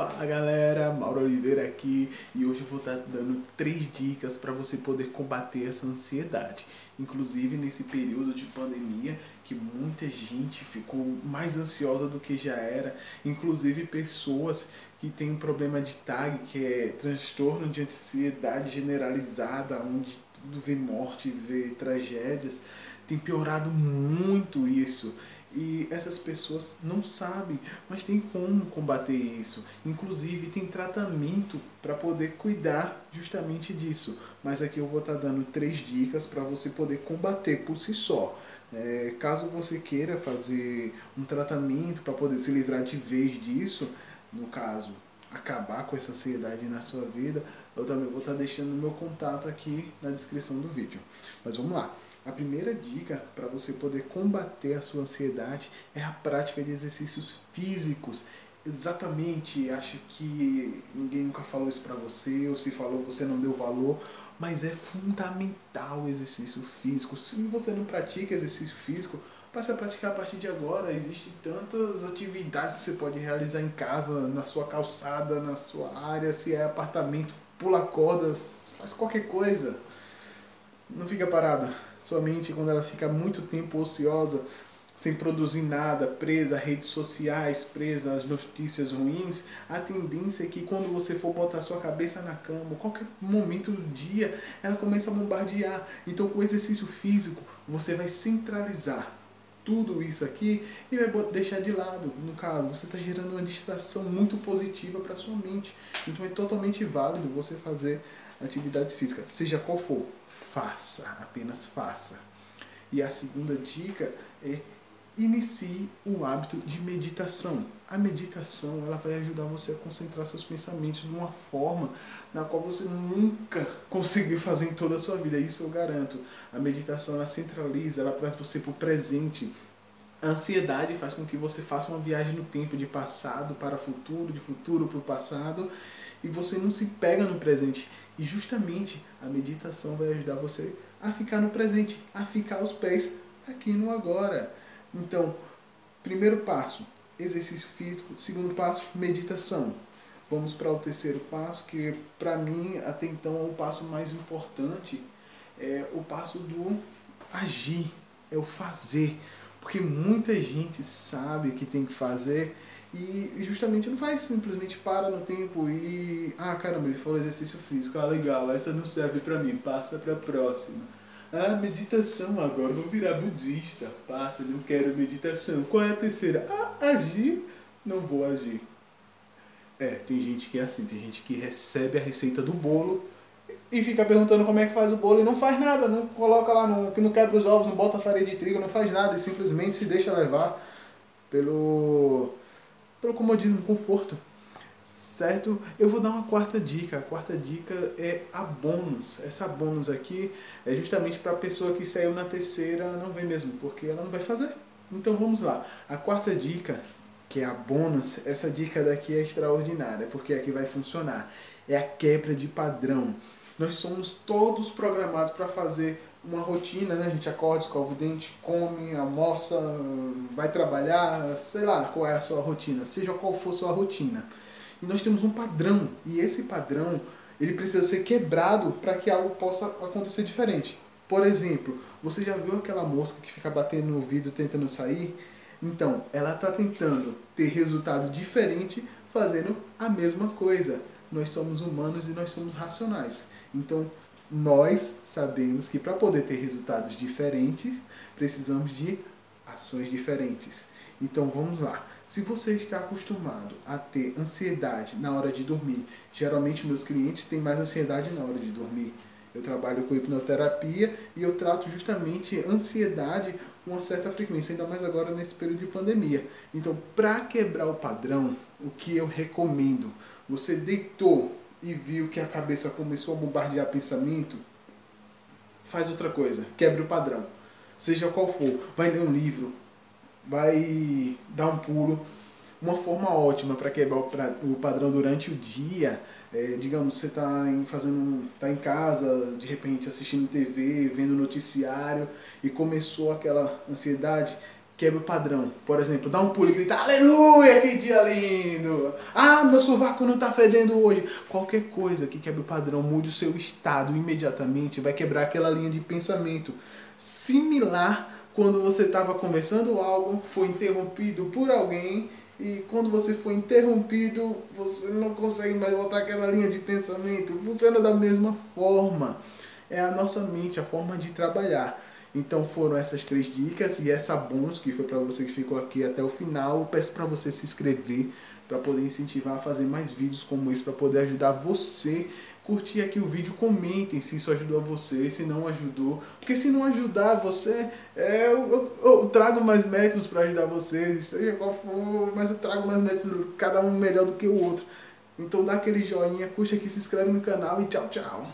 Fala galera, Mauro Oliveira aqui e hoje eu vou estar dando três dicas para você poder combater essa ansiedade. Inclusive nesse período de pandemia que muita gente ficou mais ansiosa do que já era, inclusive pessoas que têm um problema de TAG, que é transtorno de ansiedade generalizada, onde tudo vê morte, vê tragédias, tem piorado muito isso. E essas pessoas não sabem, mas tem como combater isso. Inclusive tem tratamento para poder cuidar justamente disso. Mas aqui eu vou estar tá dando três dicas para você poder combater por si só. É, caso você queira fazer um tratamento para poder se livrar de vez disso, no caso acabar com essa ansiedade na sua vida, eu também vou estar tá deixando meu contato aqui na descrição do vídeo. Mas vamos lá. A primeira dica para você poder combater a sua ansiedade é a prática de exercícios físicos. Exatamente, acho que ninguém nunca falou isso para você, ou se falou você não deu valor, mas é fundamental o exercício físico. Se você não pratica exercício físico, passe a praticar a partir de agora. Existem tantas atividades que você pode realizar em casa, na sua calçada, na sua área, se é apartamento, pula cordas, faz qualquer coisa. Não fica parado. Sua mente, quando ela fica muito tempo ociosa, sem produzir nada, presa a redes sociais, presa às notícias ruins, a tendência é que quando você for botar sua cabeça na cama, qualquer momento do dia, ela começa a bombardear. Então, com o exercício físico, você vai centralizar tudo isso aqui e vai deixar de lado. No caso, você está gerando uma distração muito positiva para sua mente. Então, é totalmente válido você fazer atividades físicas, seja qual for, faça, apenas faça. E a segunda dica é inicie o hábito de meditação. A meditação ela vai ajudar você a concentrar seus pensamentos de uma forma na qual você nunca conseguiu fazer em toda a sua vida. Isso eu garanto. A meditação ela centraliza, ela traz você para o presente. A ansiedade faz com que você faça uma viagem no tempo de passado para futuro, de futuro para o passado e você não se pega no presente. E justamente a meditação vai ajudar você a ficar no presente, a ficar aos pés aqui no agora. Então, primeiro passo, exercício físico. Segundo passo, meditação. Vamos para o terceiro passo, que para mim até então é o passo mais importante, é o passo do agir, é o fazer. Porque muita gente sabe o que tem que fazer e justamente não faz simplesmente para no tempo e. Ah, caramba, ele falou exercício físico. Ah, legal, essa não serve para mim, passa para a próxima. Ah, meditação, agora vou virar budista. Passa, não quero meditação. Qual é a terceira? Ah, agir, não vou agir. É, tem gente que é assim, tem gente que recebe a receita do bolo e fica perguntando como é que faz o bolo e não faz nada, não coloca lá, no, que não quebra os ovos, não bota farinha de trigo, não faz nada e simplesmente se deixa levar pelo pelo comodismo, conforto. Certo? Eu vou dar uma quarta dica. A quarta dica é a bônus. Essa bônus aqui é justamente para a pessoa que saiu na terceira não vem mesmo, porque ela não vai fazer. Então vamos lá. A quarta dica, que é a bônus, essa dica daqui é extraordinária, porque aqui vai funcionar. É a quebra de padrão. Nós somos todos programados para fazer uma rotina, né? A gente acorda, escova o dente, come, almoça, vai trabalhar, sei lá qual é a sua rotina, seja qual for a sua rotina. E nós temos um padrão, e esse padrão, ele precisa ser quebrado para que algo possa acontecer diferente. Por exemplo, você já viu aquela mosca que fica batendo no vidro tentando sair? Então, ela está tentando ter resultado diferente fazendo a mesma coisa. Nós somos humanos e nós somos racionais. Então, nós sabemos que para poder ter resultados diferentes, precisamos de ações diferentes. Então vamos lá. Se você está acostumado a ter ansiedade na hora de dormir, geralmente meus clientes têm mais ansiedade na hora de dormir. Eu trabalho com hipnoterapia e eu trato justamente ansiedade com uma certa frequência, ainda mais agora nesse período de pandemia. Então, para quebrar o padrão, o que eu recomendo? Você deitou e viu que a cabeça começou a bombardear pensamento, faz outra coisa, quebre o padrão. Seja qual for, vai ler um livro, vai dar um pulo. Uma forma ótima para quebrar o padrão durante o dia, é, digamos, você está fazendo, tá em casa, de repente assistindo TV, vendo noticiário e começou aquela ansiedade, quebra o padrão. Por exemplo, dá um pulo e grita, aleluia, que dia lindo! Ah, meu sovaco não tá fedendo hoje. Qualquer coisa que quebre o padrão, mude o seu estado imediatamente, vai quebrar aquela linha de pensamento. Similar quando você estava conversando algo, foi interrompido por alguém e quando você foi interrompido, você não consegue mais voltar aquela linha de pensamento. Funciona da mesma forma. É a nossa mente, a forma de trabalhar. Então foram essas três dicas e essa bônus que foi para você que ficou aqui até o final. Eu peço para você se inscrever para poder incentivar a fazer mais vídeos como esse para poder ajudar você. Curtir aqui o vídeo, comentem se isso ajudou a você, se não ajudou. Porque se não ajudar você, é, eu, eu, eu trago mais métodos para ajudar vocês, seja qual for, mas eu trago mais métodos, cada um melhor do que o outro. Então dá aquele joinha, curte aqui, se inscreve no canal e tchau, tchau.